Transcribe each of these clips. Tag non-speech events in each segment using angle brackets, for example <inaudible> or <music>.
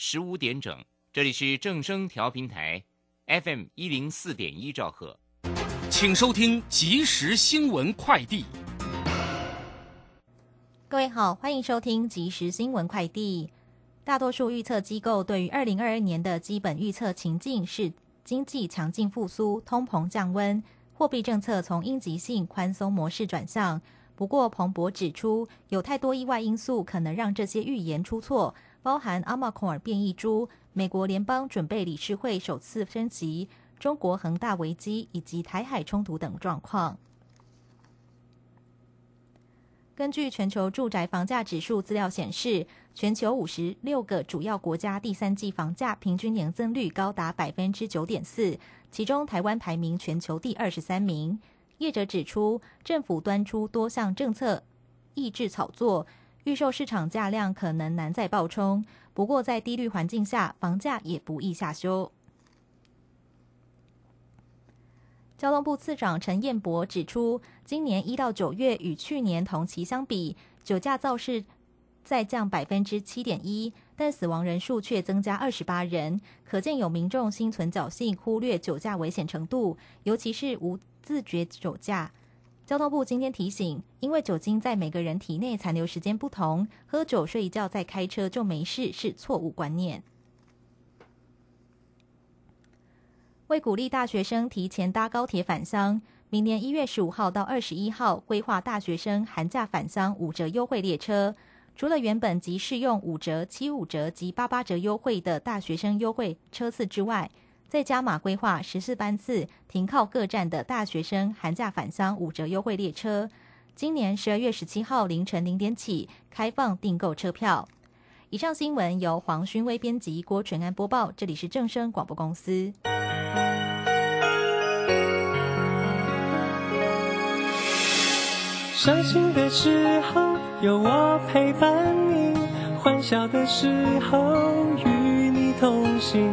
十五点整，这里是正声调频台，FM 一零四点一兆赫，请收听即时新闻快递。各位好，欢迎收听即时新闻快递。大多数预测机构对于二零二二年的基本预测情境是经济强劲复苏、通膨降温、货币政策从应急性宽松模式转向。不过，彭博指出，有太多意外因素可能让这些预言出错，包含阿马孔尔变异株、美国联邦准备理事会首次升级、中国恒大危机以及台海冲突等状况。根据全球住宅房价指数资料显示，全球五十六个主要国家第三季房价平均年增率高达百分之九点四，其中台湾排名全球第二十三名。业者指出，政府端出多项政策抑制炒作，预售市场价量可能难再爆冲。不过，在低率环境下，房价也不易下修。交通部次长陈彦博指出，今年一到九月与去年同期相比，酒驾肇事再降百分之七点一，但死亡人数却增加二十八人，可见有民众心存侥幸，忽略酒驾危险程度，尤其是无自觉酒驾。交通部今天提醒，因为酒精在每个人体内残留时间不同，喝酒睡一觉再开车就没事是错误观念。为鼓励大学生提前搭高铁返乡，明年一月十五号到二十一号规划大学生寒假返乡五折优惠列车。除了原本即适用五折、七五折及八八折优惠的大学生优惠车次之外，再加码规划十四班次停靠各站的大学生寒假返乡五折优惠列车。今年十二月十七号凌晨零点起开放订购车票。以上新闻由黄勋威编辑，郭纯安播报。这里是正声广播公司。伤心的时候有我陪伴你，欢笑的时候与你同行，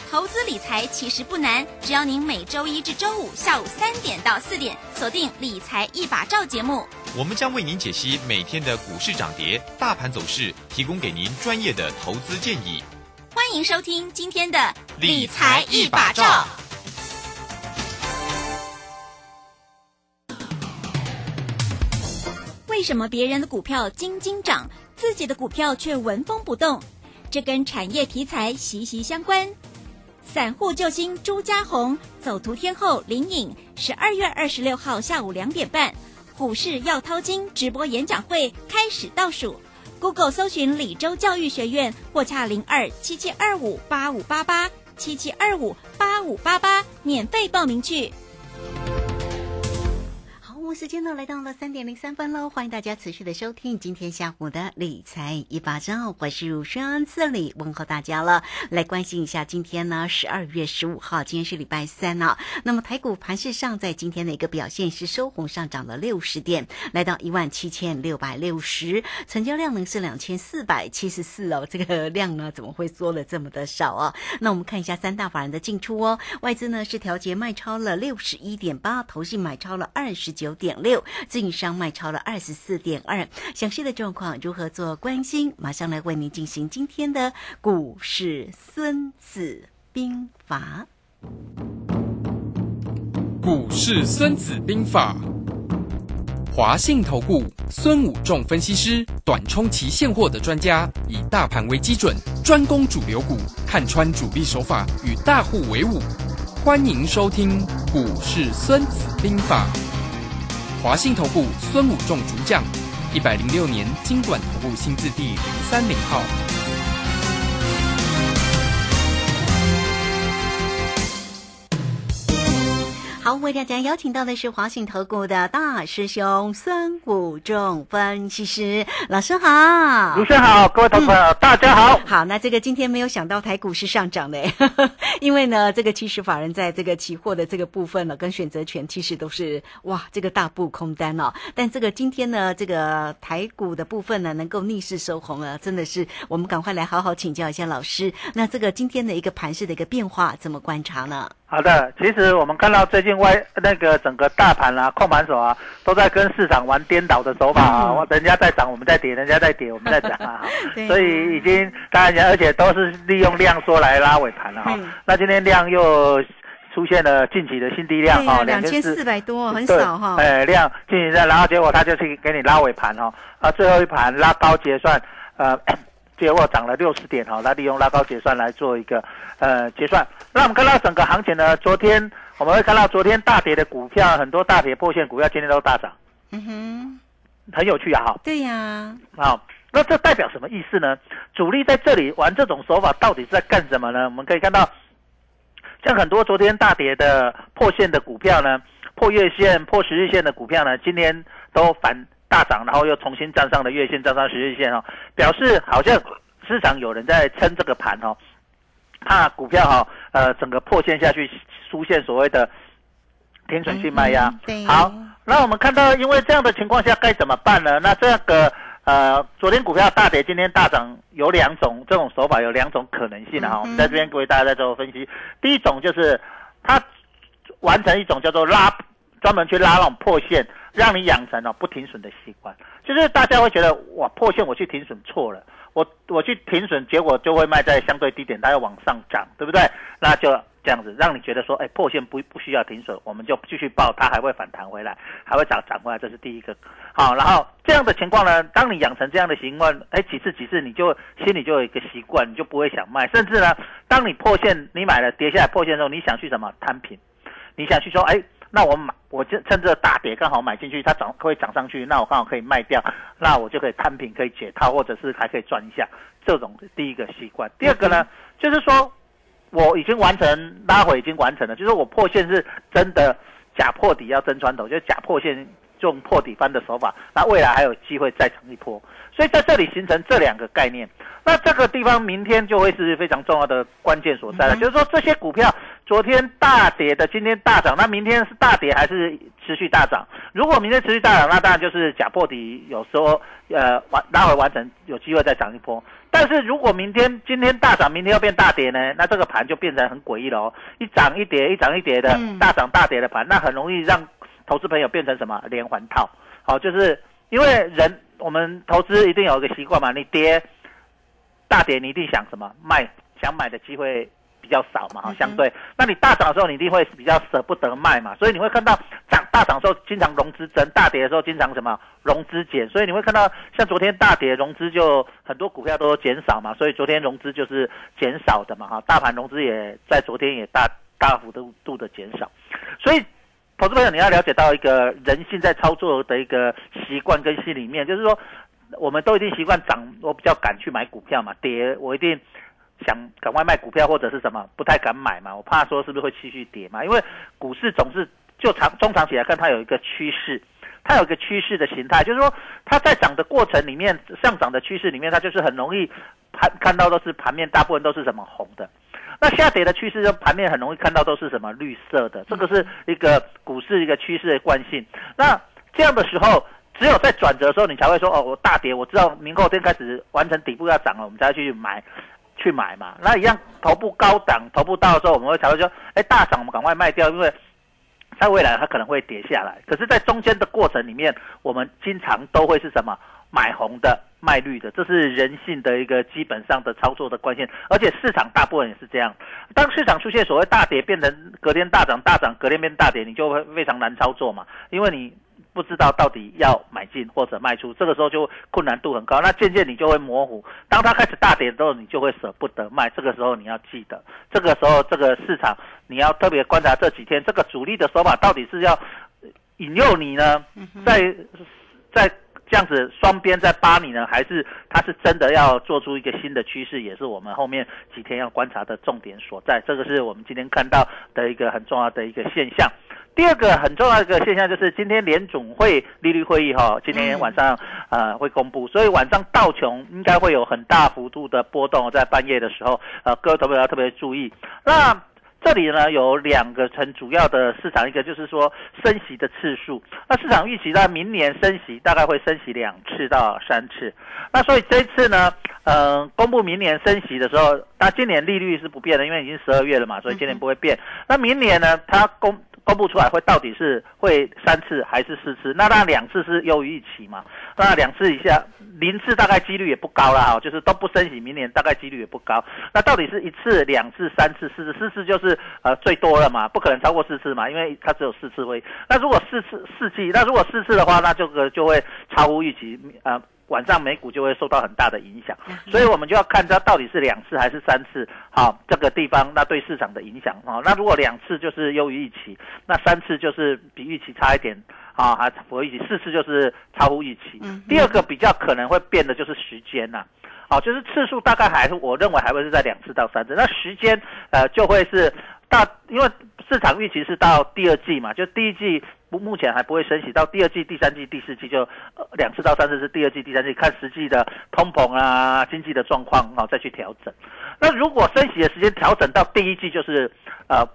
投资理财其实不难，只要您每周一至周五下午三点到四点锁定《理财一把照》节目，我们将为您解析每天的股市涨跌、大盘走势，提供给您专业的投资建议。欢迎收听今天的《理财一把照》。为什么别人的股票斤斤涨，自己的股票却纹风不动？这跟产业题材息息相关。散户救星朱家红，走图天后林颖，十二月二十六号下午两点半，股市要掏金直播演讲会开始倒数。Google 搜寻李州教育学院，或洽零二七七二五八五八八七七二五八五八八，免费报名去。时间呢来到了三点零三分喽，欢迎大家持续的收听今天下午的理财一把照，我是如轩，这里问候大家了。来关心一下今天呢，十二月十五号，今天是礼拜三呢。那么台股盘市上，在今天的一个表现是收红上涨了六十点，来到一万七千六百六十，成交量呢是两千四百七十四哦。这个量呢怎么会缩了这么的少啊？那我们看一下三大法人的进出哦，外资呢是调节卖超了六十一点八，投信买超了二十九。点六，自营商卖超了二十四点二，详细的状况如何做关心？马上来为您进行今天的股市孙子兵法。股市孙子兵法，华信投顾孙武仲分析师，短冲期现货的专家，以大盘为基准，专攻主流股，看穿主力手法，与大户为伍。欢迎收听股市孙子兵法。华信投顾孙武仲主讲，一百零六年经管投顾新字第零三零号。好，为大家邀请到的是华信投顾的大师兄孙武仲分析师老师好，卢生好，各位投资朋友、大家好。好，那这个今天没有想到台股是上涨的，<laughs> 因为呢，这个其实法人在这个期货的这个部分呢，跟选择权其实都是哇，这个大步空单哦。但这个今天呢，这个台股的部分呢，能够逆势收红了，真的是我们赶快来好好请教一下老师。那这个今天的一个盘势的一个变化怎么观察呢？好的，其实我们看到最近外那个整个大盘啊、控盘手啊，都在跟市场玩颠倒的手法啊，人家在涨我们在跌，人家在跌我们在涨啊，<laughs> 所以已经当然而且都是利用量缩来拉尾盘了哈。嗯。那今天量又出现了近期的新低量哈，两千四百多，很少哈。哎，量进行在，然后结果他就去给你拉尾盘哦，啊，最后一盘拉高结算，呃，结果涨了六十点哈，那利用拉高结算来做一个呃结算。那我们看到整个行情呢，昨天我们会看到昨天大跌的股票，很多大跌破线股票今天都大涨，嗯哼，很有趣啊哈。对呀，好，那这代表什么意思呢？主力在这里玩这种手法，到底是在干什么呢？我们可以看到，像很多昨天大跌的破线的股票呢，破月线、破十日线的股票呢，今天都反大涨，然后又重新站上了月线，站上十日线哦，表示好像市场有人在撑这个盘哦，怕股票哈、呃，整个破线下去，出现所谓的天准性卖压。好，那我们看到，因为这样的情况下该怎么办呢？那这个呃，昨天股票大跌，今天大涨，有两种这种手法，有两种可能性的哈。嗯我们在这边为大家在做分析。第一种就是它完成一种叫做拉，专门去拉那种破线，让你养成哦不停损的习惯。就是大家会觉得哇破线我去停损错了，我我去停损，结果就会卖在相对低点，它要往上涨，对不对？那就这样子让你觉得说，哎，破线不不需要停损，我们就继续报，它还会反弹回来，还会涨涨回来，这是第一个。好，然后这样的情况呢，当你养成这样的习惯，哎，几次几次你就心里就有一个习惯，你就不会想卖，甚至呢，当你破线你买了跌下来破线的时候，你想去什么摊平，你想去说，哎，那我买，我就趁着大跌刚好买进去，它涨会涨上去，那我刚好可以卖掉，那我就可以摊平，可以解套，或者是还可以赚一下，这种第一个习惯。第二个呢，就是说我已经完成拉回，已经完成了，就是我破线是真的假破底要真穿头，就是假破线用破底翻的手法，那未来还有机会再涨一波。所以在这里形成这两个概念，那这个地方明天就会是非常重要的关键所在了。嗯就是说这些股票昨天大跌的，今天大涨，那明天是大跌还是持续大涨？如果明天持续大涨，那当然就是假破底，有时候呃完拉回完成，有机会再涨一波。但是如果明天今天大涨，明天又变大跌呢？那这个盘就变成很诡异了哦，一涨一跌，一涨一跌的嗯大涨大跌的盘，那很容易让投资朋友变成什么连环套。好，就是因为人我们投资一定有一个习惯嘛，你跌大跌，你一定想什么卖，想买的机会比较少嘛，哈相对。那你大涨的时候，你一定会比较舍不得卖嘛，所以你会看到涨大涨的时候，经常融资增；大跌的时候，经常什么融资减。所以你会看到，像昨天大跌，融资就很多股票都减少嘛，所以昨天融资就是减少的嘛，哈，大盘融资也在昨天也大大幅度度的减少，所以。投资朋友，你要了解到一个人性在操作的一个习惯跟心里面，就是说，我们都一定习惯涨，我比较敢去买股票嘛，跌我一定想赶快卖股票或者是什么，不太敢买嘛，我怕说是不是会继续跌嘛，因为股市总是就长中长期来看，它有一个趋势。它有一个趋势的形态，就是说它在涨的过程里面，上涨的趋势里面，它就是很容易盘看到都是盘面大部分都是什么红的，那下跌的趋势，就盘面很容易看到都是什么绿色的，这个是一个股市一个趋势的惯性。那这样的时候，只有在转折的时候，你才会说哦，我大跌，我知道明后天开始完成底部要涨了，我们才去买，去买嘛。那一样头部高档，头部到的时候，我们会才会说，哎，大涨我们赶快卖掉，因为在未来它可能会跌下来。可是，在中间的过程里面，我们经常都会是什么买红的。卖绿的，这是人性的一个基本上的操作的关键，而且市场大部分也是这样。当市场出现所谓大跌，变成隔天大涨，大涨隔天变大跌，你就会非常难操作嘛，因为你不知道到底要买进或者卖出，这个时候就困难度很高。那渐渐你就会模糊，当它开始大跌的时候，你就会舍不得卖。这个时候你要记得，这个时候这个市场你要特别观察这几天这个主力的手法到底是要引诱你呢，在在。这样子双边在扒你呢，还是它是真的要做出一个新的趋势，也是我们后面几天要观察的重点所在。这个是我们今天看到的一个很重要的一个现象。第二个很重要的一个现象就是今天联总会利率会议哈，今天晚上呃会公布，所以晚上道琼应该会有很大幅度的波动，在半夜的时候，呃，各位投资者要特别注意。那这里呢有两个很主要的市场，一个就是说升息的次数。那市场预期在明年升息大概会升息两次到三次。那所以这一次呢，呃，公布明年升息的时候，那今年利率是不变的，因为已经十二月了嘛，所以今年不会变。那明年呢，它公公布出来会到底是会三次还是四次？那那两次是优于预期嘛？那两次以下，零次大概几率也不高啦，就是都不升息，明年大概几率也不高。那到底是一次、两次、三次、四次？四次就是呃最多了嘛，不可能超过四次嘛，因为它只有四次会。那如果四次四季，那如果四次的话，那这个就会超乎预期，呃。晚上美股就会受到很大的影响，所以我们就要看它到底是两次还是三次，好，这个地方那对市场的影响啊。那如果两次就是优于预期，那三次就是比预期差一点啊，还符合预期，四次就是超乎预期。第二个比较可能会变的就是时间呐，好，就是次数大概还是我认为还会是在两次到三次，那时间呃就会是大，因为市场预期是到第二季嘛，就第一季。不，目前还不会升息，到第二季、第三季、第四季就两次到三次是第二季、第三季，看实际的通膨啊、经济的状况啊再去调整。那如果升息的时间调整到第一季，就是呃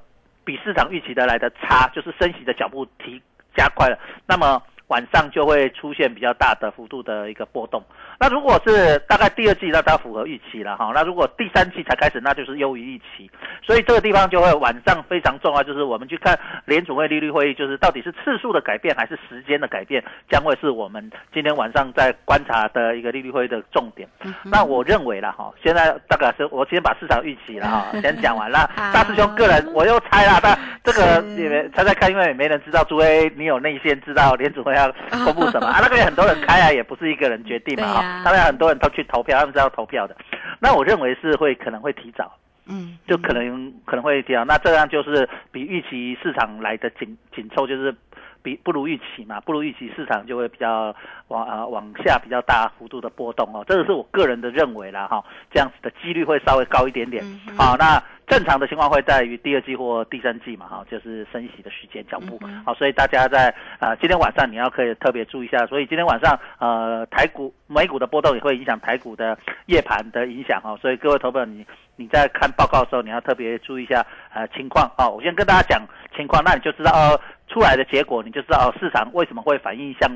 比市场预期的来的差，就是升息的脚步提加快了，那么。晚上就会出现比较大的幅度的一个波动。那如果是大概第二季，那它符合预期了哈。那如果第三季才开始，那就是优于预期。所以这个地方就会晚上非常重要，就是我们去看联储会利率会议，就是到底是次数的改变还是时间的改变，将会是我们今天晚上在观察的一个利率会议的重点。那我认为了哈，现在大概是我先把市场预期了哈，先讲完了。大师兄个人我又猜了，但这个也没猜猜看，因为也没人知道，除非你有内线知道联储会。要公布什么啊？那个很多人开啊，也不是一个人决定嘛哈。当然很多人都去投票，他们是要投票的。那我认为是会可能会提早，嗯，就可能可能会提早。那这样就是比预期市场来的紧紧凑，就是比不如预期嘛，不如预期市场就会比较往啊往下比较大幅度的波动哦。这个是我个人的认为啦哈，这样子的几率会稍微高一点点。好，那。正常的情况会在于第二季或第三季嘛，哈，就是升息的时间脚步，好，所以大家在啊今天晚上你要可以特别注意一下，所以今天晚上呃台股、美股的波动也会影响台股的夜盘的影响哈，所以各位投资者你你在看报告的时候你要特别注意一下呃情况啊，我先跟大家讲情况，那你就知道哦出来的结果你就知道市场为什么会反应像。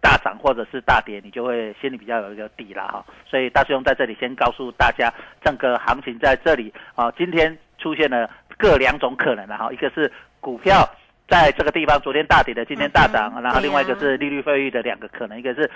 大涨或者是大跌，你就会心里比较有一个底了哈。所以大师兄在这里先告诉大家，整个行情在这里啊，今天出现了各两种可能了哈。一个是股票在这个地方昨天大跌的，今天大涨，然后另外一个是利率费率的两个可能，一个是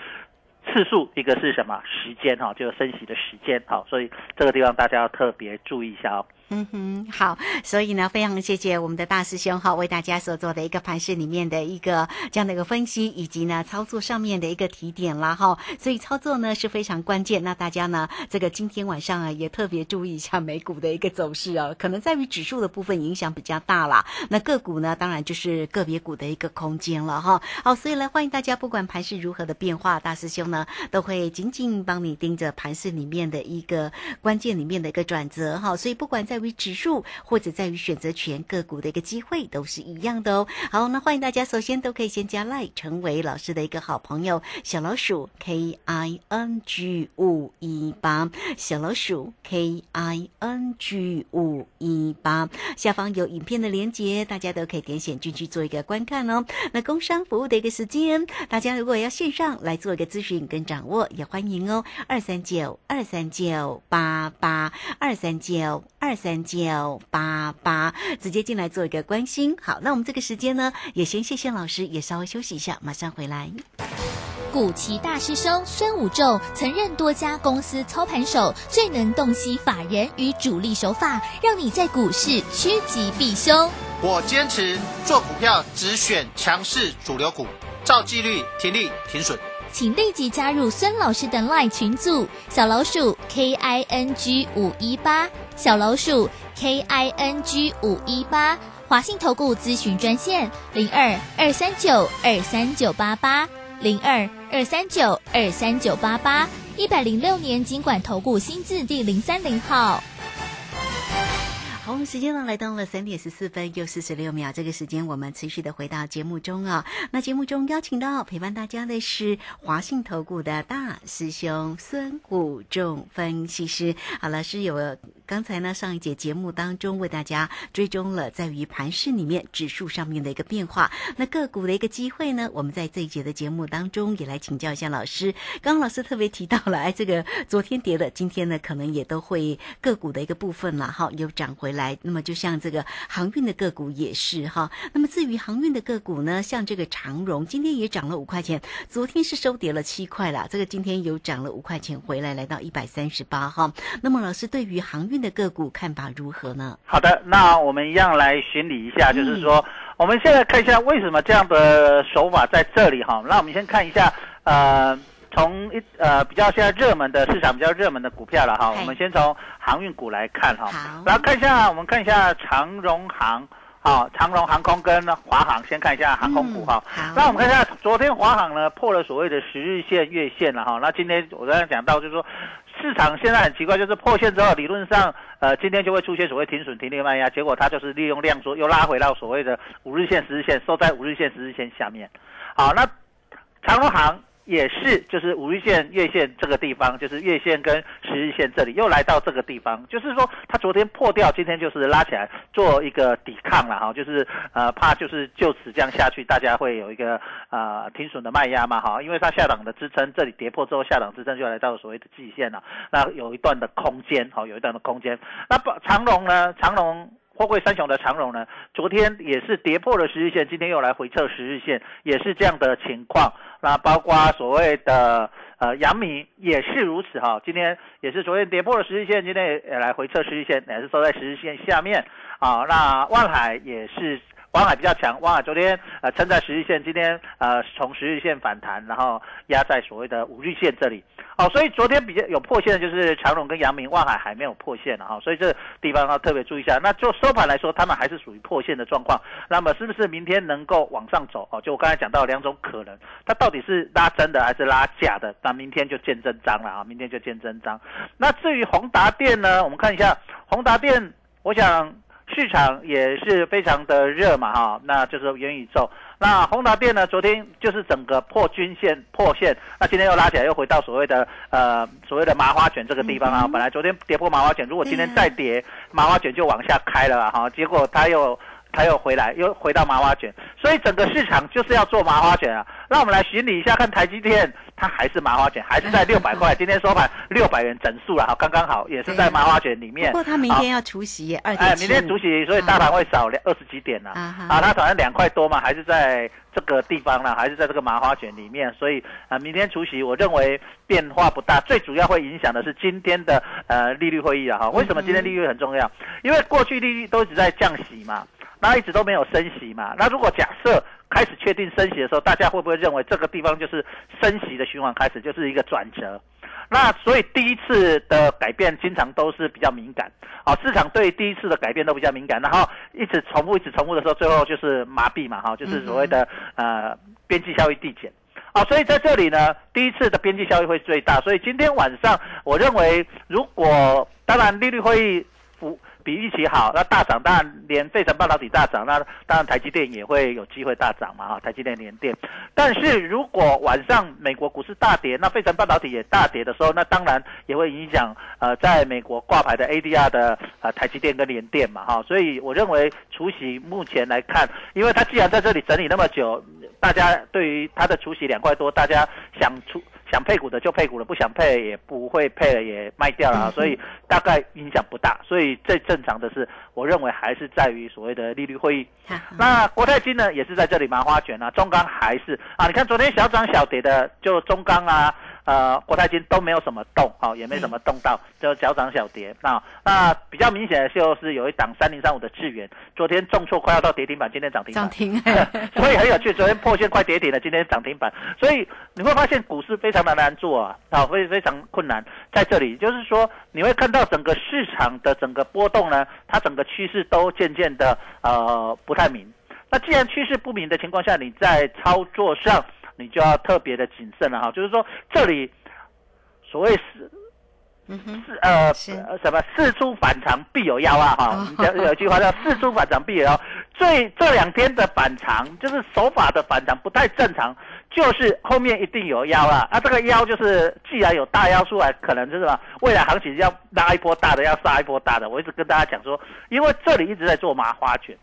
次数，一个是什么时间哈，就是升息的时间好。所以这个地方大家要特别注意一下哦。嗯哼，好，所以呢，非常谢谢我们的大师兄哈，为大家所做的一个盘市里面的一个这样的一个分析，以及呢操作上面的一个提点啦哈。所以操作呢是非常关键，那大家呢这个今天晚上啊也特别注意一下美股的一个走势哦，可能在于指数的部分影响比较大啦。那个股呢，当然就是个别股的一个空间了哈。好，所以呢欢迎大家，不管盘市如何的变化，大师兄呢都会紧紧帮你盯着盘市里面的一个关键里面的一个转折哈。所以不管在在于指数或者在于选择权个股的一个机会都是一样的哦。好，那欢迎大家，首先都可以先加 Like，成为老师的一个好朋友。小老鼠 K I N G 五一八，小老鼠 K I N G 五一八，下方有影片的连接，大家都可以点选进去做一个观看哦。那工商服务的一个时间，大家如果要线上来做一个咨询跟掌握，也欢迎哦。二三九二三九八八二三九二三九。九八八，直接进来做一个关心。好，那我们这个时间呢，也先谢谢老师，也稍微休息一下，马上回来。古奇大师兄孙武仲曾任多家公司操盘手，最能洞悉法人与主力手法，让你在股市趋吉避凶。我坚持做股票只选强势主流股，照纪律停利停损。请立即加入孙老师的 LINE 群组，小老鼠 K I N G 五一八，小老鼠。K I N G 五一八华信投顾咨询专线零二二三九二三九八八零二二三九二三九八八一百零六年经管投顾新字第零三零号。好，我们时间呢来到了三点十四分又四十六秒，这个时间我们持续的回到节目中啊。那节目中邀请到陪伴大家的是华信投顾的大师兄孙武仲分析师。好了，是有刚才呢上一节节目当中为大家追踪了在于盘市里面指数上面的一个变化，那个股的一个机会呢，我们在这一节的节目当中也来请教一下老师。刚刚老师特别提到了，哎，这个昨天跌的，今天呢可能也都会个股的一个部分了哈，有涨回来。那么就像这个航运的个股也是哈。那么至于航运的个股呢，像这个长荣今天也涨了五块钱，昨天是收跌了七块啦，这个今天有涨了五块钱回来，来到一百三十八哈。那么老师对于航运的个股看法如何呢？好的，那我们一样来巡理一下，就是说，我们现在看一下为什么这样的手法在这里哈。那我们先看一下，呃。从一呃比较现在热门的市场比较热门的股票了哈，我们先从航运股来看哈，然后看一下我们看一下长荣航，啊长荣航空跟华航，先看一下航空股哈。那我们看一下昨天华航呢破了所谓的十日线月线了哈，那今天我刚才讲到就是说市场现在很奇怪，就是破线之后理论上呃今天就会出现所谓停损停利卖压，结果它就是利用量缩又拉回到所谓的五日线十日线收在五日线十日线下面，好那长荣航。也是，就是五日线、月线这个地方，就是月线跟十日线这里又来到这个地方，就是说它昨天破掉，今天就是拉起来做一个抵抗了哈，就是呃怕就是就此这样下去，大家会有一个呃停损的卖压嘛哈，因为它下档的支撑这里跌破之后，下档支撑就来到所谓的季线了，那有一段的空间哈，有一段的空间。那长龙呢？长龙。货柜三雄的长荣呢，昨天也是跌破了十日线，今天又来回测十日线，也是这样的情况。那包括所谓的呃阳明也是如此哈，今天也是昨天跌破了十日线，今天也来回测十日线，也是收在十日线下面啊。那万海也是。万海比较强，万海昨天呃撑在十日线，今天呃从十日线反弹，然后压在所谓的五日线这里。哦，所以昨天比较有破线的就是长荣跟阳明，万海还没有破线的哈，所以这地方要特别注意一下。那就收盘来说，他们还是属于破线的状况。那么是不是明天能够往上走？哦，就我刚才讲到两种可能，它到底是拉真的还是拉假的？那明天就见真章了啊！明天就见真章。那至于宏达电呢？我们看一下宏达电，我想。市场也是非常的热嘛，哈，那就是元宇宙。那宏达电呢，昨天就是整个破均线破线，那今天又拉起来，又回到所谓的呃所谓的麻花卷这个地方啊。本来昨天跌破麻花卷，如果今天再跌，麻花卷就往下开了哈。结果它又它又回来，又回到麻花卷，所以整个市场就是要做麻花卷啊。那我们来巡理一下，看台积电。它还是麻花卷，还是在 <laughs> 六百块。今天收盘六百元整数了，好，刚刚好，也是在麻花卷里面。不过它明天要除息，二哎，明天除息，所以大盘会少两二十几点呢。啊，它反正两块多嘛，还是在这个地方呢，还是在这个麻花卷里面。所以啊，明天除息，我认为变化不大。最主要会影响的是今天的呃利率会议啊，哈。为什么今天利率很重要？因为过去利率都一直在降息嘛，那一直都没有升息嘛。那如果假设开始确定升息的时候，大家会不会认为这个地方就是升息的循环开始，就是一个转折？那所以第一次的改变经常都是比较敏感，啊，市场对第一次的改变都比较敏感，然后一直重复、一直重复的时候，最后就是麻痹嘛，哈，就是所谓的呃边际效益递减，啊，所以在这里呢，第一次的边际效益会最大，所以今天晚上我认为，如果当然利率会议不。比预期好，那大涨，当然连费城半导体大涨，那当然台积电也会有机会大涨嘛，哈，台积电连电。但是如果晚上美国股市大跌，那费城半导体也大跌的时候，那当然也会影响呃，在美国挂牌的 ADR 的呃台积电跟联电嘛，哈，所以我认为除息目前来看，因为它既然在这里整理那么久，大家对于它的除息两块多，大家想出。想配股的就配股了，不想配也不会配了，也卖掉了，所以大概影响不大。所以最正常的是，我认为还是在于所谓的利率会议。那国泰金呢，也是在这里麻花卷啊，中钢还是啊，你看昨天小涨小跌的就中钢啊。呃，国泰金都没有什么动，哦，也没什么动到，就小涨小跌。那那比较明显的就是有一档三零三五的智源，昨天重挫快要到跌停板，今天涨停。涨停，<laughs> 所以很有趣，昨天破线快跌停了，今天涨停板。所以你会发现股市非常的难做啊，啊，非非常困难。在这里就是说，你会看到整个市场的整个波动呢，它整个趋势都渐渐的呃不太明。那既然趋势不明的情况下，你在操作上。你就要特别的谨慎了哈，就是说这里所谓是嗯哼，是呃什么事出反常必有妖啊哈哦，有有一句话叫事出反常必有妖。最这两天的反常就是手法的反常不太正常，就是后面一定有妖啊。那这个妖就是既然有大妖出来，可能就是什么未来行情要拉一波大的，要杀一波大的。我一直跟大家讲说，因为这里一直在做麻花卷。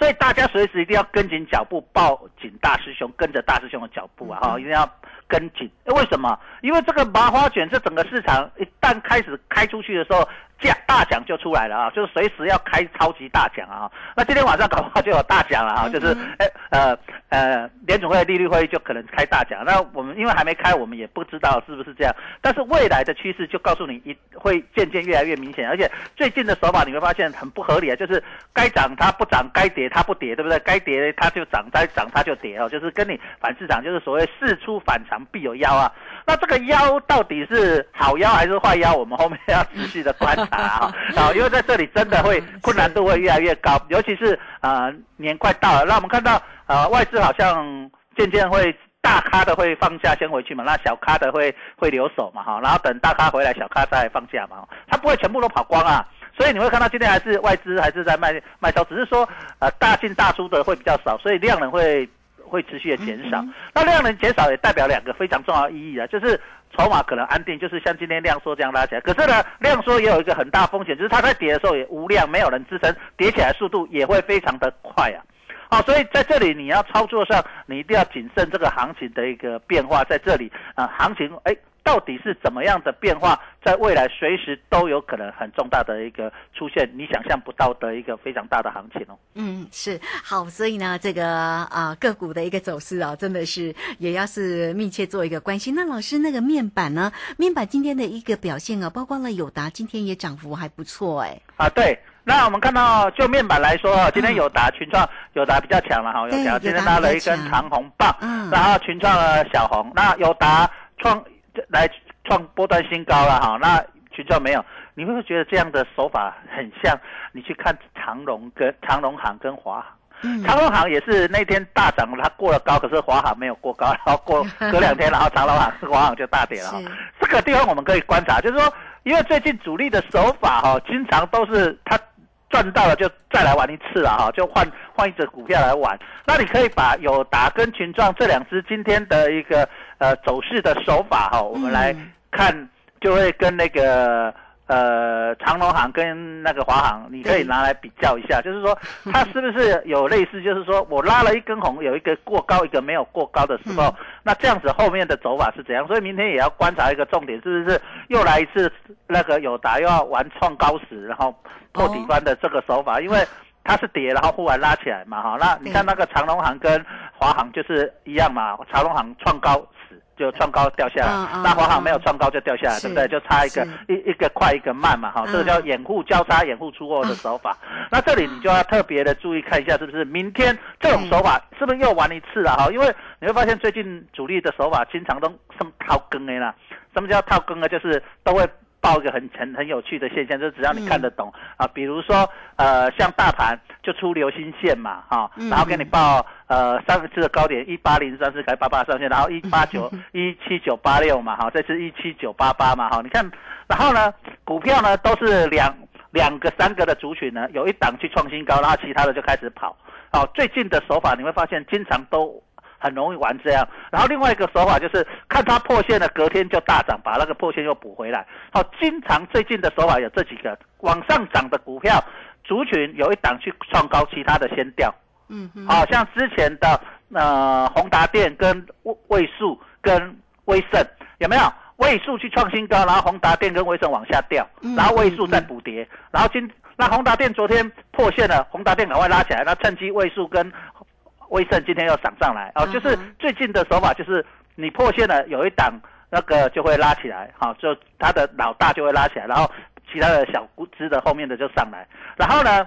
所以大家随时一定要跟紧脚步，抱紧大师兄，跟着大师兄的脚步啊！哈、一定要跟紧。为什么？因为这个麻花卷，这整个市场一旦开始开出去的时候，价大奖就出来了啊！就是随时要开超级大奖啊！那今天晚上搞不好就有大奖了啊！就是哎呃呃，联总会利率会议就可能开大奖。那我们因为还没开，我们也不知道是不是这样。但是未来的趋势就告诉你，一会渐渐越来越明显。而且最近的手法你会发现很不合理啊，就是该涨它不涨，该跌它不跌，对不对？该跌它就涨，该涨它就跌哦，就是跟你反市场，就是所谓事出反常必有妖啊。那这个妖到底是好妖还是坏妖？我们后面要持续的观察啊，啊，因为在这里真的会困难度会越来越高，尤其是呃年快到了，那我们看到呃外资好像渐渐会。大咖的会放假先回去嘛，那小咖的会会留守嘛，哈，然后等大咖回来，小咖再放假嘛，他不会全部都跑光啊，所以你会看到今天还是外资还是在卖卖超，只是说呃大进大出的会比较少，所以量能会会持续的减少。那量能减少也代表两个非常重要的意义啊，就是筹码可能安定，就是像今天量缩这样拉起来。可是呢，量缩也有一个很大风险，就是它在跌的时候也无量，没有人支撑，跌起来速度也会非常的快啊。好，所以在这里你要操作上，你一定要谨慎这个行情的一个变化，在这里啊、呃，行情哎到底是怎么样的变化，在未来随时都有可能很重大的一个出现，你想象不到的一个非常大的行情哦。嗯，是好，所以呢，这个啊、个股的一个走势啊，真的是也要是密切做一个关心。那老师，那个面板呢？面板今天的一个表现啊，包括了友达今天也涨幅还不错哎。啊，对。那我们看到，就面板来说啊，今天友达、群创、友达比较强了哈，友达今天拉了一根长红棒，嗯然后群创了小红，那友达创来创波段新高了哈，那群创没有，你会不会觉得这样的手法很像你去看长荣跟长荣行跟华航？嗯长荣行也是那天大涨，它过了高，可是华航没有过高，然后过 <laughs> 隔两天，然后长荣行、华航就大跌了哈。这个地方我们可以观察，就是说，因为最近主力的手法哈、经常都是它赚到了就再来玩一次了哈、就换换一只股票来玩。那你可以把友达跟群创这两只今天的一个呃走势的手法哈、我们来看，就会跟那个。呃，长隆行跟那个华航，你可以拿来比较一下，就是说它是不是有类似，就是说我拉了一根红，有一个过高，一个没有过高的时候，那这样子后面的走法是怎样？所以明天也要观察一个重点，是不是又来一次那个友达又要玩创高时，然后破底翻的这个手法，因为。它是跌，然后忽然拉起来嘛，哈，那你看那个长隆行跟华航就是一样嘛，长隆行创高死就创高掉下来，那华航没有创高就掉下来，是对不对？就差一个一一个快一个慢嘛，哈，嗯这个叫掩护交叉、掩护出货的手法。那这里你就要特别的注意看一下，是不是明天这种手法是不是又玩一次了哈？因为你会发现最近主力的手法经常都什么套更的啦，什么叫套更呢？就是都会。报一个很很很有趣的现象，就是只要你看得懂、啊，比如说呃，像大盘就出流星线嘛，哈、嗯然后给你报呃上次的高点一八零三四改八八上线，然后一八九 <laughs> 一七九八六嘛，哈，这次一七九八八嘛，哈，你看，然后呢，股票呢都是两两个三个的族群呢，有一档去创新高，然后其他的就开始跑，哦，最近的手法你会发现经常都。很容易玩这样，然后另外一个手法就是看它破线了，隔天就大涨，把那个破线又补回来。好，经常最近的手法有这几个，往上涨的股票族群有一档去创高，其他的先掉。嗯哼，好、像之前的呃宏达电跟位位数跟威盛有没有？位数去创新高，然后宏达电跟威盛往下掉，嗯然后位数再补跌，然后今那宏达电昨天破线了，宏达电赶快拉起来，那趁机位数跟威盛今天又涨上来。哦，嗯就是最近的手法就是你破线了，有一档那个就会拉起来，好、就它的老大就会拉起来，然后其他的小只的后面的就上来，然后呢，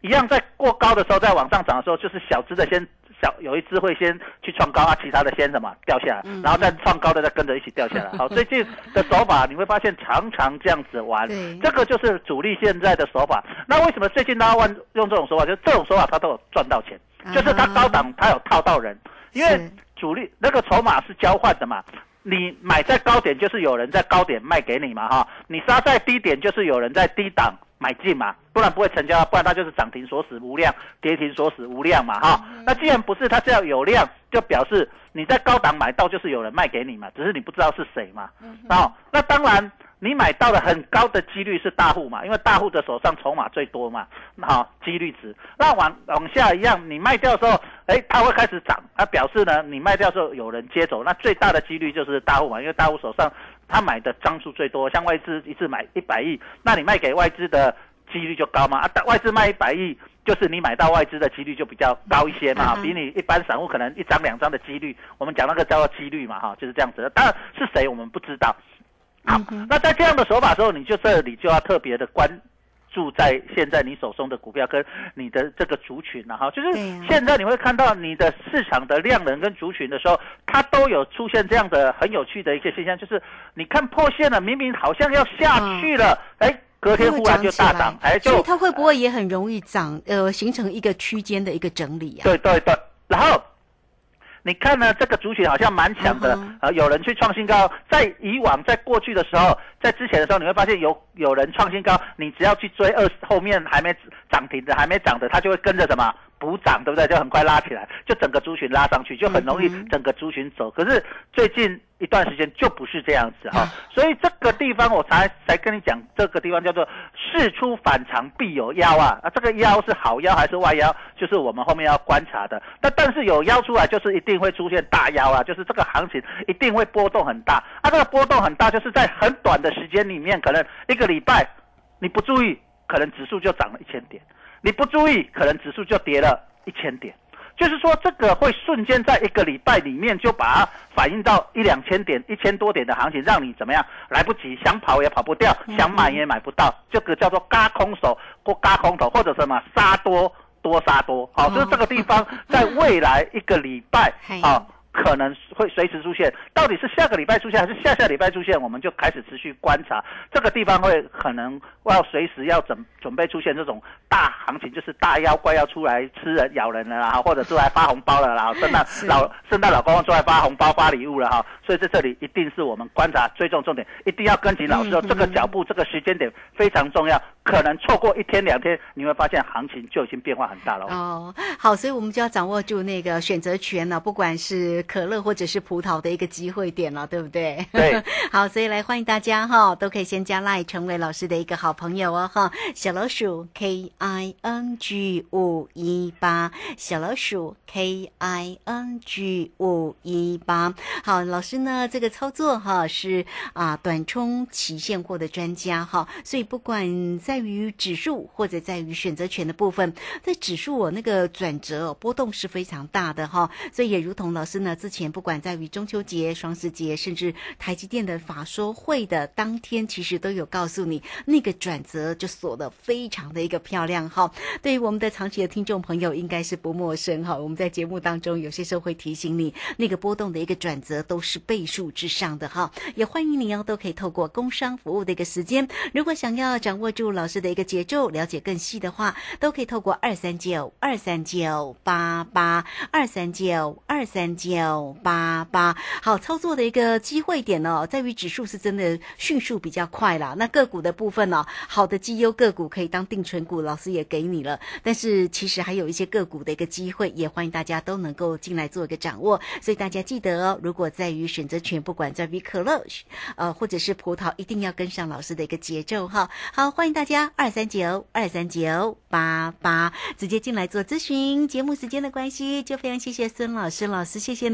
一样在过高的时候，再往上涨的时候，就是小资的先小有一只会先去创高啊，其他的先什么掉下来，嗯然后再创高的再跟着一起掉下来。<laughs> 好，最近的手法你会发现常常这样子玩对，这个就是主力现在的手法。那为什么最近大家玩用这种手法？就是这种手法他都有赚到钱，就是他高档他有套到人，因为主力那个筹码是交换的嘛。你买在高点，就是有人在高点卖给你嘛，哈，你杀在低点，就是有人在低档买进嘛，不然不会成交，不然它就是涨停锁死无量，跌停锁死无量嘛，哈。那既然不是，它是要有量，就表示你在高档买到，就是有人卖给你嘛，只是你不知道是谁嘛。哦，那当然。你买到的很高的几率是大户嘛，因为大户的手上筹码最多嘛，好几率值。那往往下一样，你卖掉的时候，哎，它会开始涨，它表示呢，你卖掉时候有人接走，那最大的几率就是大户嘛，因为大户手上他买的张数最多，像外资一次买一百亿，那你卖给外资的几率就高嘛，啊，外资卖一百亿，就是你买到外资的几率就比较高一些嘛，比你一般散户可能一张两张的几率，我们讲那个叫做几率嘛，哈，就是这样子的。当然是谁我们不知道。好，那在这样的手法时候，你就这里就要特别的关注在现在你手中的股票跟你的这个族群了哈，就是现在你会看到你的市场的量能跟族群的时候，它都有出现这样的很有趣的一个现象，就是你看破线了，明明好像要下去了，哎，隔天忽然就大涨，哎，就它会不会也很容易涨？呃，形成一个区间的一个整理啊？对对对，然后。你看呢？这个族群好像蛮强的，呃，有人去创新高。在以往，在过去的时候，在之前的时候，你会发现有有人创新高，你只要去追二后面还没涨停的、还没涨的，它就会跟着什么？补涨对不对？就很快拉起来，就整个族群拉上去，就很容易整个族群走。可是最近一段时间就不是这样子哈，所以这个地方我才才跟你讲，这个地方叫做事出反常必有妖啊啊！这个妖是好妖还是外妖？就是我们后面要观察的。那但是有妖出来，就是一定会出现大妖啊，就是这个行情一定会波动很大。啊这个波动很大，就是在很短的时间里面，可能一个礼拜你不注意，可能指数就涨了一千点。你不注意，可能指数就跌了一千点，就是说这个会瞬间在一个礼拜里面就把它反映到一两千点、一千多点的行情，让你怎么样？来不及，想跑也跑不掉，想买也买不到，这个叫做嘎空手或嘎空头，或者什么杀多多杀多，好，就是这个地方在未来一个礼拜啊。可能会随时出现，到底是下个礼拜出现还是下下礼拜出现，我们就开始持续观察这个地方会可能要随时要准准备出现这种大行情，就是大妖怪要出来吃人咬人了啦，或者出来发红包了啦，圣诞老圣诞老公公出来发红包发礼物了哈，所以在这里一定是我们观察追踪重点，一定要跟紧老师这个脚步，这个时间点非常重要，可能错过一天两天，你会发现行情就已经变化很大了。哦，好，所以我们就要掌握住那个选择权了，不管是。可乐或者是葡萄的一个机会点了，对不对？对，<laughs> 好，所以来欢迎大家哈，都可以先加 line 成为老师的一个好朋友哦哈。小老鼠 K I N G 五一八，小老鼠 K I N G 五一八。好，老师呢这个操作哈是啊短冲期现货的专家哈，所以不管在于指数或者在于选择权的部分，在指数我那个转折波动是非常大的哈，所以也如同老师呢。之前不管在于中秋节、双十节，甚至台积电的法说会的当天，其实都有告诉你那个转折就锁的非常的一个漂亮哈。对于我们的长期的听众朋友，应该是不陌生哈。我们在节目当中有些时候会提醒你，那个波动的一个转折都是倍数之上的哈。也欢迎你哦，都可以透过工商服务的一个时间，如果想要掌握住老师的一个节奏，了解更细的话，都可以透过二三九二三九八八二三九二三九。九八八，好操作的一个机会点呢，在于指数是真的迅速比较快啦。那个股的部分呢，好的绩优个股可以当定存股，老师也给你了。但是其实还有一些个股的一个机会，也欢迎大家都能够进来做一个掌握。所以大家记得哦，如果在于选择权，不管在于可乐，呃，或者是葡萄，一定要跟上老师的一个节奏哈。好，欢迎大家二三九二三九八八直接进来做咨询。节目时间的关系，就非常谢谢孙老师，老师谢谢。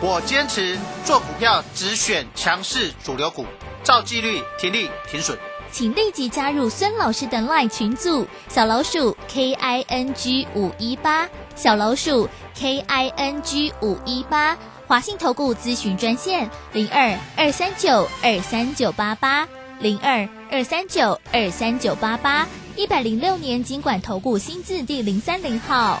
我坚持做股票只选强势主流股，照纪律，停利停损。请立即加入孙老师的 LINE 群组，小老鼠 K I N G 五一八，小老鼠 K I N G 五一八，华信投顾咨询专线零二二三九二三九八八。零二二三九二三九八八。一百零六年经管投顾新字第零三零号。